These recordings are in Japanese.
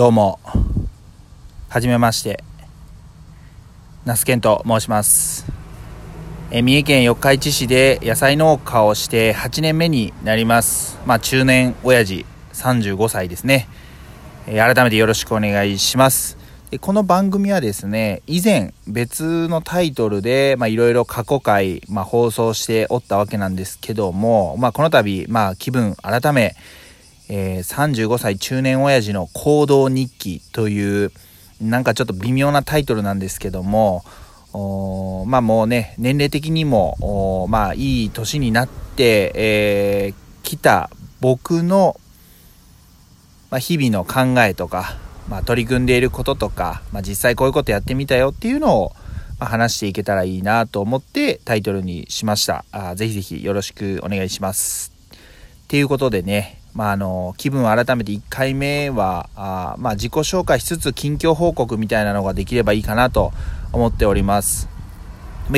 どうも。はじめまして。那須健と申します。え三重県四日市市で野菜農家をして8年目になります。まあ中年親父35歳ですね、え改めてよろしくお願いします。この番組はですね以前別のタイトルでいろいろ過去回、まあ、放送しておったわけなんですけども、まあ、この度、まあ、気分改め、えー、35歳中年親父の行動日記というなんかちょっと微妙なタイトルなんですけどもまあもうね年齢的にもまあいい年になって、えー、来た僕の、まあ、日々の考えとか、まあ、取り組んでいることとか、まあ、実際こういうことやってみたよっていうのを、ま、話していけたらいいなと思ってタイトルにしました。あぜひぜひよろしくお願いします。っていうことでねまあ、あの気分を改めて1回目はあ、まあ、自己紹介しつつ近況報告みたいなのができればいいかなと思っております。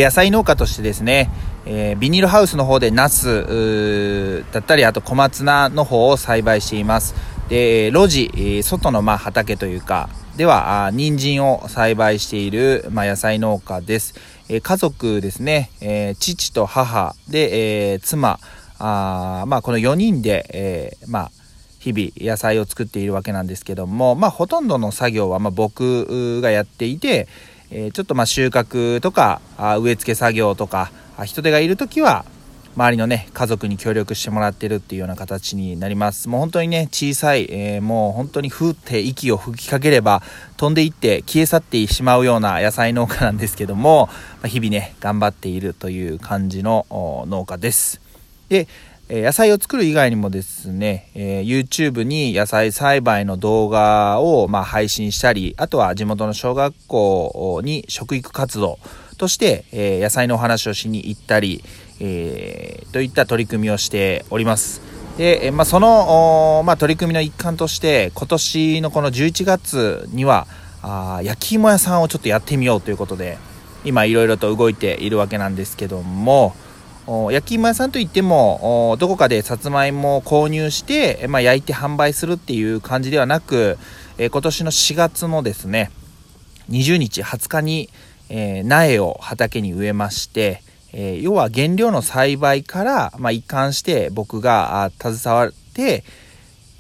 野菜農家としてですね、えー、ビニールハウスの方でナスだったりあと小松菜の方を栽培しています。で路地外のま畑というかでは人参を栽培している、まあ、野菜農家です、えー、家族ですね、えー、父と母で、え妻あまあ、この4人で、えー、まあ、日々野菜を作っているわけなんですけども、まあ、ほとんどの作業はま僕がやっていて、えー、ちょっとま収穫とかあ植え付け作業とか人手がいる時は周りのね家族に協力してもらってるっていうような形になります。もう本当にね小さい、えー、もう本当にふって息を吹きかければ飛んでいって消え去ってしまうような野菜農家なんですけども、ま日々ね頑張っているという感じの農家です。で、え野菜を作る以外にもですね、え YouTube に野菜栽培の動画を、ま配信したり、あとは地元の小学校に食育活動として、え野菜のお話をしに行ったり、えー、といった取り組みをしております。で、まあ、その、まあ、取り組みの一環として今年のこの11月にはあ焼き芋屋さんをちょっとやってみようということで今いろいろと動いているわけなんですけども、焼き芋屋さんといってもどこかでさつまいもを購入して、まあ、焼いて販売するっていう感じではなく、えー、今年の4月のですね20日20日に、えー、苗を畑に植えまして、えー、要は原料の栽培から、まあ、一貫して僕が携わって、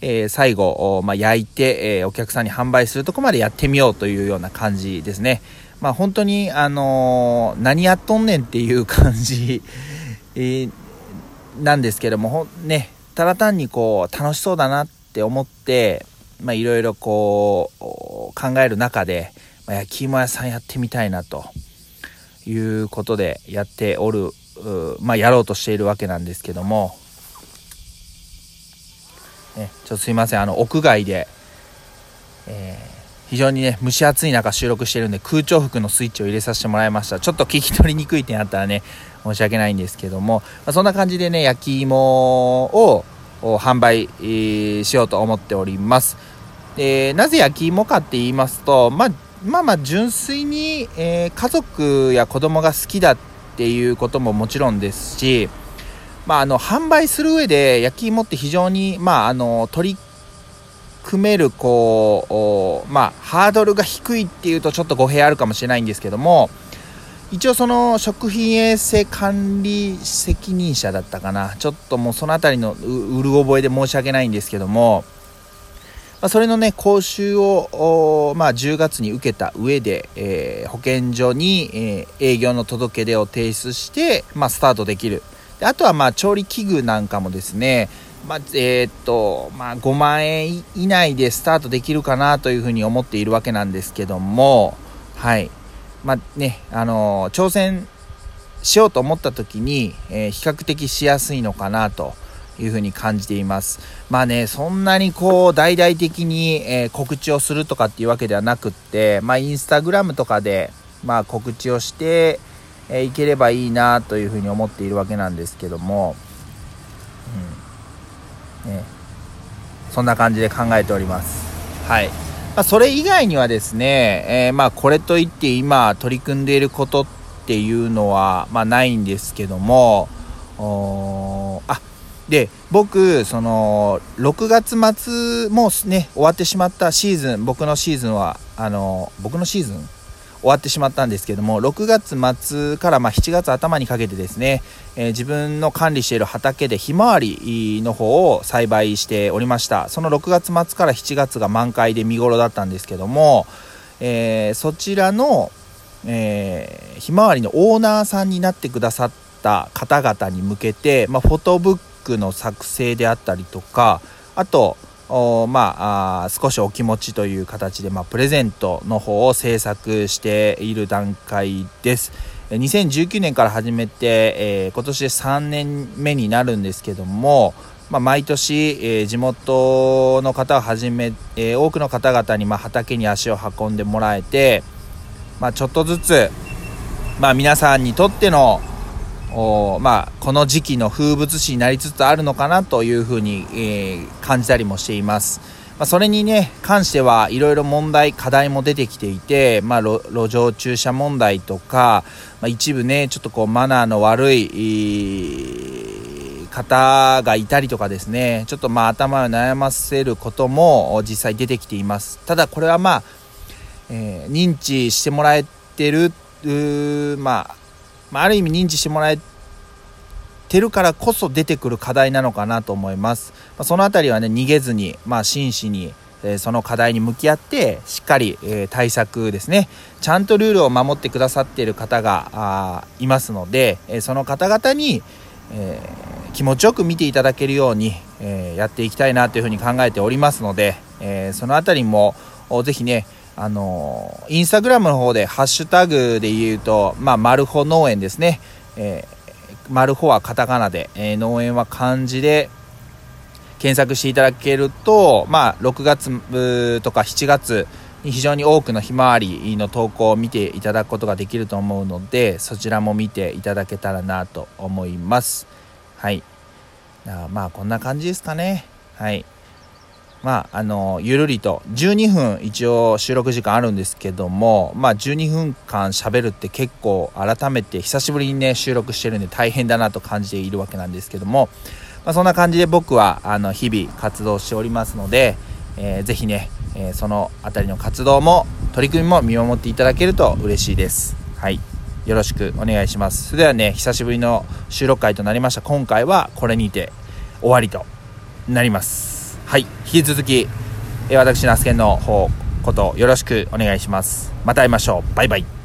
え、最後、まあ、焼いて、え、お客さんに販売するとこまでやってみようというような感じですね。まあ、本当に、あの、何やっとんねんっていう感じえー、なんですけどもねただ単にこう楽しそうだなって思ってまあいろいろこう考える中で、まあ、焼き芋屋さんやってみたいなと。いうことでやっておるまあやろうとしているわけなんですけども、ね、ちょっとすいません。あの屋外で、えー非常にね、蒸し暑い中収録してるんで空調服のスイッチを入れさせてもらいました。ちょっと聞き取りにくい点あったらね、申し訳ないんですけども、まあ、そんな感じでね、焼き芋を販売、しようと思っております。でなぜ焼き芋かって言いますと、まあ、まあまあ純粋に、えー、家族や子供が好きだっていうことももちろんですし、まあ、あの販売する上で焼き芋って非常に、まあ、あの取り組めるこう、まあ、ハードルが低いっていうとちょっと語弊あるかもしれないんですけども一応その食品衛生管理責任者だったかな。ちょっともうその辺りのうる覚えで申し訳ないんですけども、まあ、それのね講習を、まあ、10月に受けた上で、えー、保健所に、えー、営業の届け出を提出して、まあ、スタートできる。であとはまあ調理器具なんかもですねまあ、えー、っと、まあ、5万円以内でスタートできるかなというふうに思っているわけなんですけども、はい。まあね、あの挑戦しようと思った時に、えー、比較的しやすいのかなというふうに感じています。まあね、そんなにこう、大々的に、え、告知をするとかっていうわけではなくって、まあ、インスタグラムとかで、まあ、告知をして、え、いければいいなというふうに思っているわけなんですけども、うんね、そんな感じで考えております。はい。まあ、それ以外にはですね、えー、まあこれといって今取り組んでいることっていうのは、まあ、ないんですけども、あで僕その6月末もうね終わってしまったシーズン僕のシーズンはあの僕のシーズン終わってしまったんですけども6月末からま7月頭にかけてですね、えー、自分の管理している畑でひまわりの方を栽培しておりました。その6月末から7月が満開で見頃だったんですけども、えー、そちらの、えー、ひまわりのオーナーさんになってくださった方々に向けて、まあ、フォトブックの作成であったりとかあとまあ、少しお気持ちという形で、まあ、プレゼントの方を制作している段階です。2019年から始めて、えー、今年で3年目になるんですけども、まあ、毎年、えー、地元の方をはじめ、えー、多くの方々に、まあ、畑に足を運んでもらえて、まあ、ちょっとずつ、まあ、皆さんにとってのまあ、この時期の風物詩になりつつあるのかなというふうに、えー、感じたりもしています。まあ、それにね関してはいろいろ問題課題も出てきていて、まあ、路上駐車問題とか、まあ、一部ねちょっとこうマナーの悪い方がいたりとかですねちょっとまあ頭を悩ませることも実際出てきていますただこれはまあ、えー、認知してもらえてるまあまあ、ある意味認知してもらえてるからこそ出てくる課題なのかなと思います。まあ、その辺りはね、逃げずに、まあ、真摯に、えー、その課題に向き合って、しっかり、えー、対策ですね、ちゃんとルールを守ってくださっている方がいますので、えー、その方々に、え気持ちよく見ていただけるように、えやっていきたいなというふうに考えておりますので、えその辺りも、ぜひね、あのインスタグラムの方でハッシュタグで言うと、まあ、マルホ農園ですね。えー、マルホはカタカナで、えー、農園は漢字で検索していただけると、まあ、6月とか7月に非常に多くのひまわりの投稿を見ていただくことができると思うので、そちらも見ていただけたらなと思います。はい。まあ、こんな感じですかね。はい。まあ、あの、ゆるりと、12分一応収録時間あるんですけども、まあ、12分間喋るって結構改めて久しぶりにね、収録してるんで大変だなと感じているわけなんですけども、まあ、そんな感じで僕は、あの、日々活動しておりますので、えー、ぜひね、えー、そのあたりの活動も、取り組みも見守っていただけると嬉しいです。はい。よろしくお願いします。それではね、久しぶりの収録会となりました。今回はこれにて終わりとなります。はい、引き続き、え私、ナスケンの方、ことよろしくお願いします。また会いましょう。バイバイ。